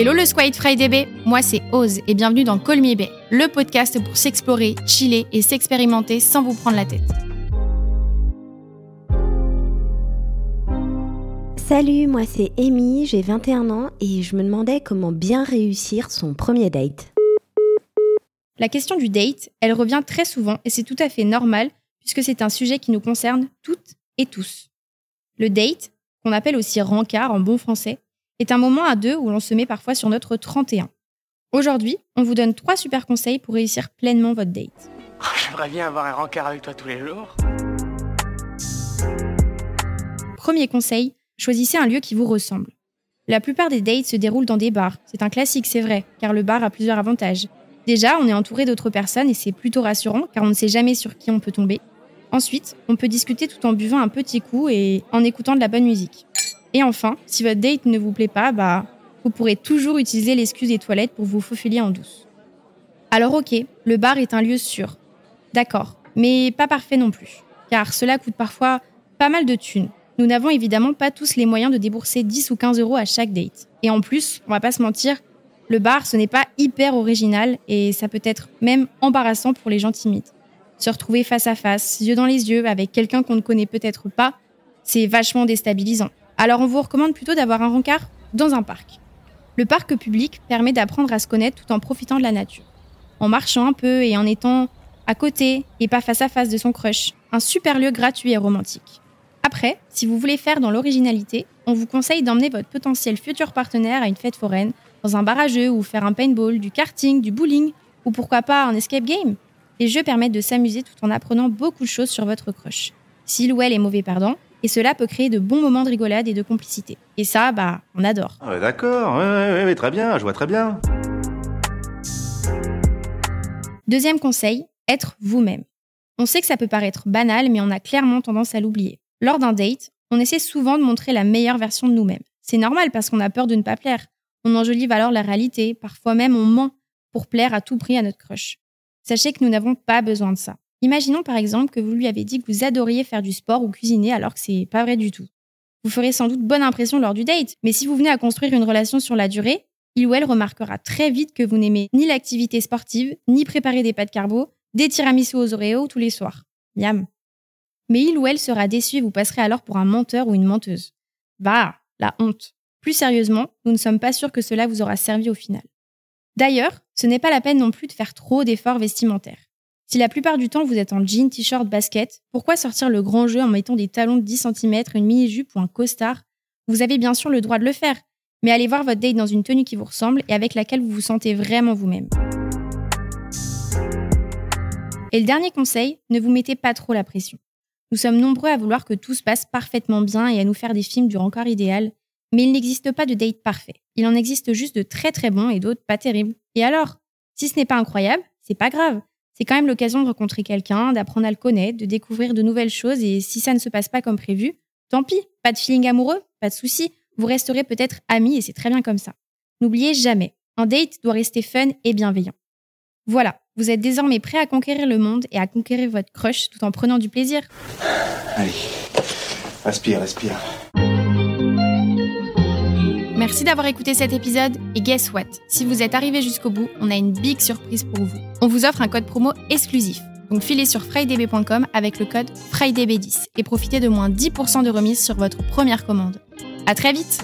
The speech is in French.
Hello le Squid Friday Bay, moi c'est Oz et bienvenue dans Me Bay, le podcast pour s'explorer, chiller et s'expérimenter sans vous prendre la tête. Salut, moi c'est Amy, j'ai 21 ans et je me demandais comment bien réussir son premier date. La question du date, elle revient très souvent et c'est tout à fait normal puisque c'est un sujet qui nous concerne toutes et tous. Le date, qu'on appelle aussi rencard en bon français, est un moment à deux où l'on se met parfois sur notre 31. Aujourd'hui, on vous donne trois super conseils pour réussir pleinement votre date. Oh, J'aimerais bien avoir un rencard avec toi tous les jours. Premier conseil, choisissez un lieu qui vous ressemble. La plupart des dates se déroulent dans des bars. C'est un classique, c'est vrai, car le bar a plusieurs avantages. Déjà, on est entouré d'autres personnes et c'est plutôt rassurant car on ne sait jamais sur qui on peut tomber. Ensuite, on peut discuter tout en buvant un petit coup et en écoutant de la bonne musique. Et enfin, si votre date ne vous plaît pas, bah, vous pourrez toujours utiliser l'excuse des toilettes pour vous faufiler en douce. Alors ok, le bar est un lieu sûr. D'accord, mais pas parfait non plus. Car cela coûte parfois pas mal de thunes. Nous n'avons évidemment pas tous les moyens de débourser 10 ou 15 euros à chaque date. Et en plus, on va pas se mentir, le bar, ce n'est pas hyper original et ça peut être même embarrassant pour les gens timides. Se retrouver face à face, yeux dans les yeux, avec quelqu'un qu'on ne connaît peut-être pas, c'est vachement déstabilisant. Alors on vous recommande plutôt d'avoir un rencard dans un parc. Le parc public permet d'apprendre à se connaître tout en profitant de la nature. En marchant un peu et en étant à côté et pas face à face de son crush. Un super lieu gratuit et romantique. Après, si vous voulez faire dans l'originalité, on vous conseille d'emmener votre potentiel futur partenaire à une fête foraine, dans un bar à jeux ou faire un paintball, du karting, du bowling ou pourquoi pas un escape game. Les jeux permettent de s'amuser tout en apprenant beaucoup de choses sur votre crush. S'il ou elle est mauvais perdant, et cela peut créer de bons moments de rigolade et de complicité. Et ça, bah, on adore. Ah ouais, D'accord, ouais, ouais, ouais, très bien, je vois très bien. Deuxième conseil, être vous-même. On sait que ça peut paraître banal, mais on a clairement tendance à l'oublier. Lors d'un date, on essaie souvent de montrer la meilleure version de nous-mêmes. C'est normal parce qu'on a peur de ne pas plaire. On enjolive alors la réalité, parfois même on ment pour plaire à tout prix à notre crush. Sachez que nous n'avons pas besoin de ça. Imaginons par exemple que vous lui avez dit que vous adoriez faire du sport ou cuisiner alors que c'est pas vrai du tout. Vous ferez sans doute bonne impression lors du date, mais si vous venez à construire une relation sur la durée, il ou elle remarquera très vite que vous n'aimez ni l'activité sportive, ni préparer des pâtes carbo, des tiramisu aux Oreos tous les soirs. Miam. Mais il ou elle sera déçu et vous passerez alors pour un menteur ou une menteuse. Bah, la honte. Plus sérieusement, nous ne sommes pas sûrs que cela vous aura servi au final. D'ailleurs, ce n'est pas la peine non plus de faire trop d'efforts vestimentaires. Si la plupart du temps vous êtes en jean, t-shirt, basket, pourquoi sortir le grand jeu en mettant des talons de 10 cm, une mini-jupe ou un costard? Vous avez bien sûr le droit de le faire, mais allez voir votre date dans une tenue qui vous ressemble et avec laquelle vous vous sentez vraiment vous-même. Et le dernier conseil, ne vous mettez pas trop la pression. Nous sommes nombreux à vouloir que tout se passe parfaitement bien et à nous faire des films du rencard idéal, mais il n'existe pas de date parfait. Il en existe juste de très très bons et d'autres pas terribles. Et alors? Si ce n'est pas incroyable, c'est pas grave c'est quand même l'occasion de rencontrer quelqu'un, d'apprendre à le connaître, de découvrir de nouvelles choses et si ça ne se passe pas comme prévu, tant pis, pas de feeling amoureux, pas de souci, vous resterez peut-être amis et c'est très bien comme ça. N'oubliez jamais, un date doit rester fun et bienveillant. Voilà, vous êtes désormais prêt à conquérir le monde et à conquérir votre crush tout en prenant du plaisir. Allez, respire, respire. Merci d'avoir écouté cet épisode et guess what? Si vous êtes arrivé jusqu'au bout, on a une big surprise pour vous. On vous offre un code promo exclusif. Donc filez sur frydb.com avec le code FRIDAYB10 et profitez de moins 10% de remise sur votre première commande. À très vite